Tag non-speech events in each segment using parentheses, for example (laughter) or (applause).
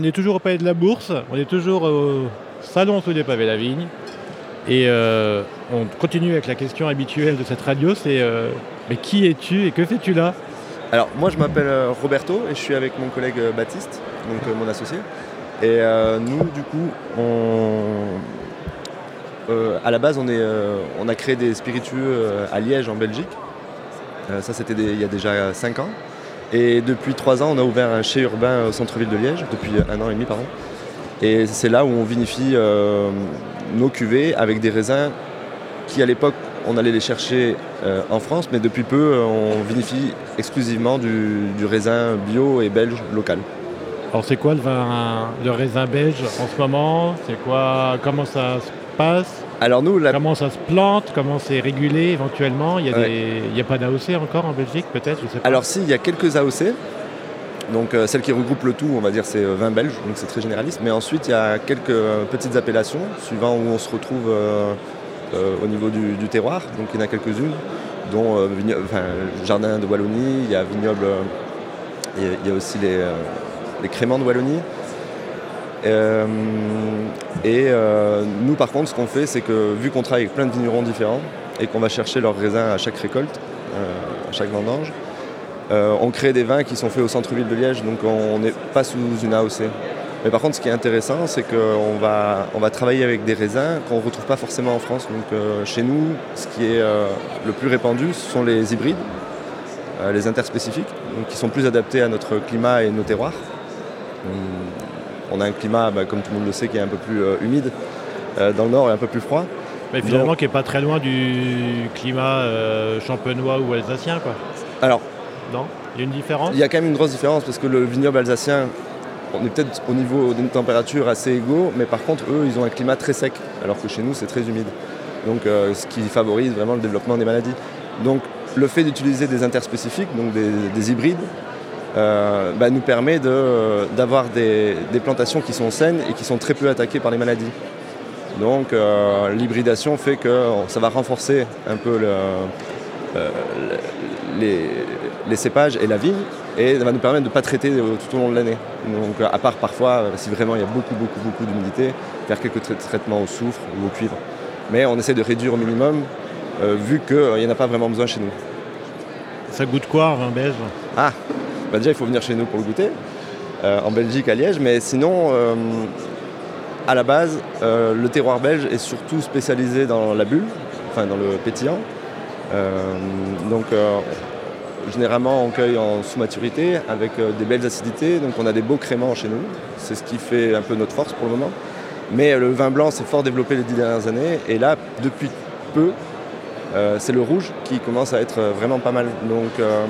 on est toujours au Palais de la Bourse, on est toujours au Salon sous les pavés la vigne. Et euh, on continue avec la question habituelle de cette radio, c'est euh, mais qui es-tu et que fais-tu là? Alors moi je m'appelle euh, Roberto et je suis avec mon collègue Baptiste, donc mon associé. Et nous du coup à la base on, est, on a créé des spiritueux à Liège en Belgique. ça c'était il y a déjà 5 ans. Et depuis 3 ans on a ouvert un chez urbain au centre-ville de Liège, depuis un an et demi pardon. Et c'est là où on vinifie nos cuvées avec des raisins qui à l'époque on allait les chercher euh, en France, mais depuis peu on vinifie exclusivement du, raisin bio et belge local. Alors c'est quoi le, vin, le raisin belge en ce moment? C'est quoi Comment ça se passe? Alors nous, comment ça se plante? Comment c'est régulé éventuellement? Il n'y a, a, pas d'AOC encore en Belgique peut-être? Alors si, il y a quelques AOC. Donc euh, celle qui regroupe le tout, on va dire, c'est euh, vin belge, donc c'est très généraliste. Mais ensuite, il y a quelques euh, petites appellations, suivant où on se retrouve au niveau du, terroir. Donc il y en a quelques-unes, dont Jardin de Wallonie, il y a Vignoble, il y a aussi les, les Créments de Wallonie. et nous, par contre, ce qu'on fait, c'est que vu qu'on travaille avec plein de vignerons différents et qu'on va chercher leurs raisins à chaque récolte, à chaque vendange, euh, on crée des vins qui sont faits au centre-ville de Liège, donc on n'est pas sous une AOC. Mais par contre, ce qui est intéressant, c'est qu'on va, on va travailler avec des raisins qu'on ne retrouve pas forcément en France. Donc euh, chez nous, ce qui est euh, le plus répandu, ce sont les hybrides, les interspécifiques, qui sont plus adaptés à notre climat et nos terroirs. On a un climat, bah, comme tout le monde le sait, qui est un peu plus humide dans le nord et un peu plus froid. Mais finalement, qui n'est pas très loin du climat champenois ou alsacien, quoi. Alors, non? Il y a une différence? Il y a quand même une grosse différence parce que le vignoble alsacien, on est peut-être au niveau d'une température assez égaux, mais par contre, eux, ils ont un climat très sec, alors que chez nous, c'est très humide. Donc, euh, ce qui favorise vraiment le développement des maladies. Donc, le fait d'utiliser des interspécifiques, donc des, hybrides, euh, bah, nous permet d'avoir des, plantations qui sont saines et qui sont très peu attaquées par les maladies. Donc euh, l'hybridation fait que ça va renforcer un peu les, les cépages et la vigne, et ça va nous permettre de ne pas traiter euh, tout au long de l'année. Donc à part parfois, euh, si vraiment il y a beaucoup, beaucoup, beaucoup d'humidité, faire quelques traitements au soufre ou au cuivre. Mais on essaie de réduire au minimum, euh, vu qu'il n'y en a pas vraiment besoin chez nous. Ça goûte quoi vin belge? Ah, bah déjà il faut venir chez nous pour le goûter, en Belgique, à Liège, mais sinon, à la base, le terroir belge est surtout spécialisé dans la bulle, enfin dans le pétillant. donc Généralement, on cueille en sous-maturité avec euh, des belles acidités, donc on a des beaux créments chez nous. C'est ce qui fait un peu notre force pour le moment. Mais le vin blanc s'est fort développé les dix dernières années, et là, depuis peu, euh, c'est le rouge qui commence à être vraiment pas mal. Donc euh,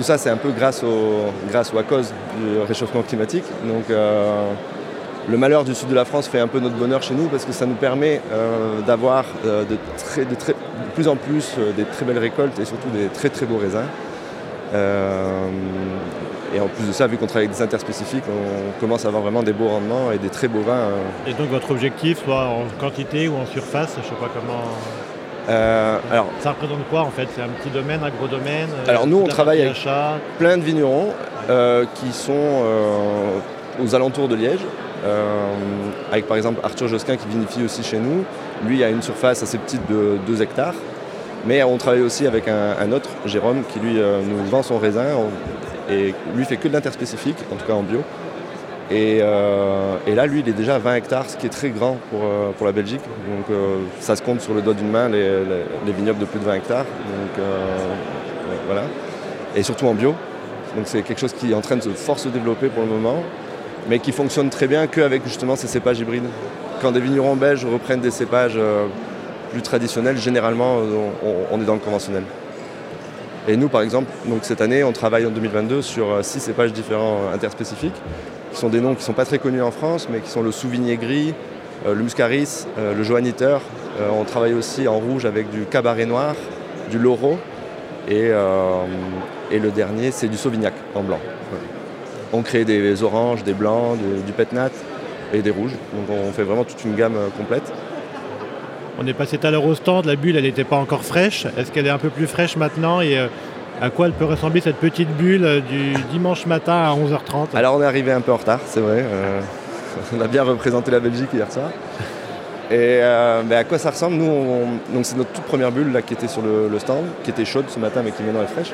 tout ça, c'est un peu grâce, au, grâce ou à cause du réchauffement climatique. Donc le malheur du sud de la France fait un peu notre bonheur chez nous parce que ça nous permet d'avoir de, de, plus en plus des très belles récoltes et surtout des très très beaux raisins. Euh, et en plus de ça, vu qu'on travaille avec des interspécifiques, on commence à avoir vraiment des beaux rendements et des très beaux vins. Euh. Et donc votre objectif, soit en quantité ou en surface, je ne sais pas comment. Euh, alors, ça représente quoi en fait? C'est un petit domaine, un gros domaine Alors nous, on travaille avec plein de vignerons qui sont aux alentours de Liège. avec par exemple Arthur Josquin qui vinifie aussi chez nous. Lui a une surface assez petite de 2 hectares. Mais on travaille aussi avec un, autre, Jérôme, qui lui euh, nous vend son raisin et lui fait que de l'interspécifique, en tout cas en bio. Euh, et, là, lui, il est déjà à 20 hectares, ce qui est très grand pour, euh, pour la Belgique. Donc ça se compte sur le doigt d'une main, les, vignobles de plus de 20 hectares. Donc voilà. Et surtout en bio. Donc c'est quelque chose qui est en train de se force se développer pour le moment, mais qui fonctionne très bien qu'avec justement ces cépages hybrides. Quand des vignerons belges reprennent des cépages plus traditionnel, généralement, on, est dans le conventionnel. Et nous, par exemple, donc cette année, on travaille en 2022 sur euh, six cépages différents euh, interspécifiques, qui sont des noms qui ne sont pas très connus en France, mais qui sont le Souvigné gris, euh, le Muscaris, le Johanniter. on travaille aussi en rouge avec du Cabaret noir, du Loro, et, et le dernier, c'est du Sauvignac en blanc. On crée des oranges, des blancs, du, du Petnat et des rouges. Donc on fait vraiment toute une gamme complète. On est passé tout à l'heure au stand, la bulle elle n'était pas encore fraîche. Est-ce qu'elle est un peu plus fraîche maintenant et euh, à quoi elle peut ressembler cette petite bulle du dimanche matin à 11h30 Alors on est arrivé un peu en retard, c'est vrai. (laughs) on a bien représenté la Belgique hier soir. Et ben, à quoi ça ressemble c'est notre toute première bulle là, qui était sur le, stand, qui était chaude ce matin mais qui maintenant est fraîche.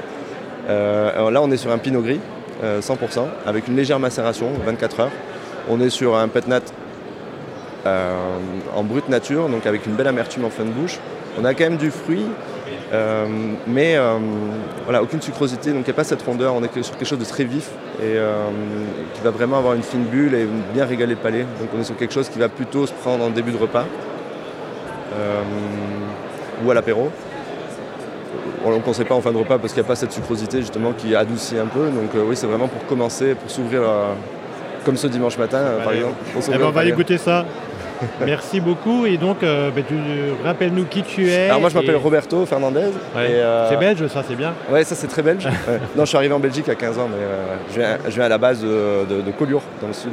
là, on est sur un pinot gris, 100%, avec une légère macération, 24 heures. On est sur un petnat euh, en brute nature, donc avec une belle amertume en fin de bouche. On a quand même du fruit, euh, mais euh, voilà, aucune sucrosité, donc il n'y a pas cette rondeur, on est sur quelque chose de très vif et qui va vraiment avoir une fine bulle et bien régaler le palais. Donc on est sur quelque chose qui va plutôt se prendre en début de repas ou à l'apéro. On ne conseille pas en fin de repas parce qu'il n'y a pas cette sucrosité justement qui adoucit un peu. Donc oui, c'est vraiment pour commencer, pour s'ouvrir comme ce dimanche matin par exemple. Eh ben, on va aller goûter ça. (laughs) Merci beaucoup. Et donc, euh, tu rappelles-nous qui tu es. Alors moi, je m'appelle Roberto Fernandez. Euh, c'est belge, ça, c'est bien. Oui, ça, c'est très belge. (laughs) Non, je suis arrivé en Belgique à 15 ans, mais euh, je, viens, à la base de, de, Collioure, dans le sud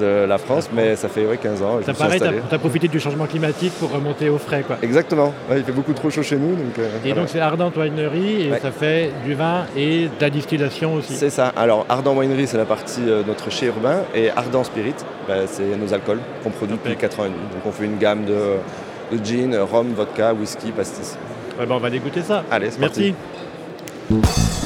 de la France, mais ça fait 15 ans. Ça paraît, tu as, profité du changement climatique pour remonter au frais. Quoi. Exactement, il fait beaucoup trop chaud chez nous. Donc, euh, et donc c'est Ardent Winery, et ça fait du vin et de la distillation aussi. C'est ça, alors Ardent Winery, c'est la partie euh, notre chez urbain, et Ardent Spirit, bah, c'est nos alcools qu'on produit depuis 4 ans et demi. Donc on fait une gamme de, de gin, rhum, vodka, whisky, pastis. Bah, on va dégoûter ça. Allez, c'est parti. Merci.